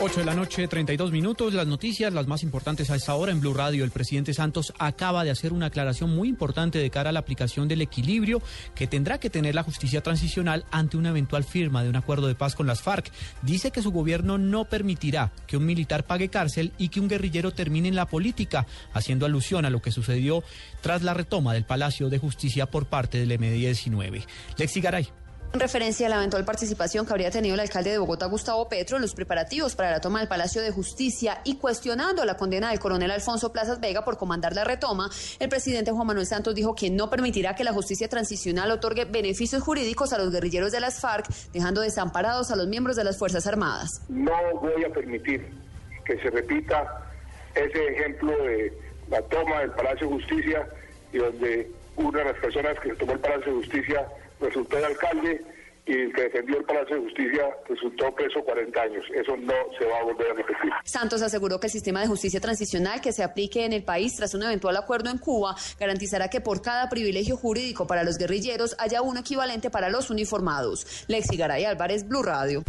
8 de la noche, 32 minutos. Las noticias, las más importantes a esta hora en Blue Radio. El presidente Santos acaba de hacer una aclaración muy importante de cara a la aplicación del equilibrio que tendrá que tener la justicia transicional ante una eventual firma de un acuerdo de paz con las FARC. Dice que su gobierno no permitirá que un militar pague cárcel y que un guerrillero termine en la política, haciendo alusión a lo que sucedió tras la retoma del Palacio de Justicia por parte del M19. Lexi Garay. En referencia a la eventual participación que habría tenido el alcalde de Bogotá, Gustavo Petro, en los preparativos para la toma del Palacio de Justicia y cuestionando la condena del coronel Alfonso Plazas Vega por comandar la retoma, el presidente Juan Manuel Santos dijo que no permitirá que la justicia transicional otorgue beneficios jurídicos a los guerrilleros de las FARC, dejando desamparados a los miembros de las Fuerzas Armadas. No voy a permitir que se repita ese ejemplo de la toma del Palacio de Justicia y donde una de las personas que tomó el Palacio de Justicia resultó el alcalde y el que defendió el Palacio de Justicia resultó preso 40 años. Eso no se va a volver a repetir. Santos aseguró que el sistema de justicia transicional que se aplique en el país tras un eventual acuerdo en Cuba garantizará que por cada privilegio jurídico para los guerrilleros haya uno equivalente para los uniformados. Lexi Garay Álvarez, Blue Radio.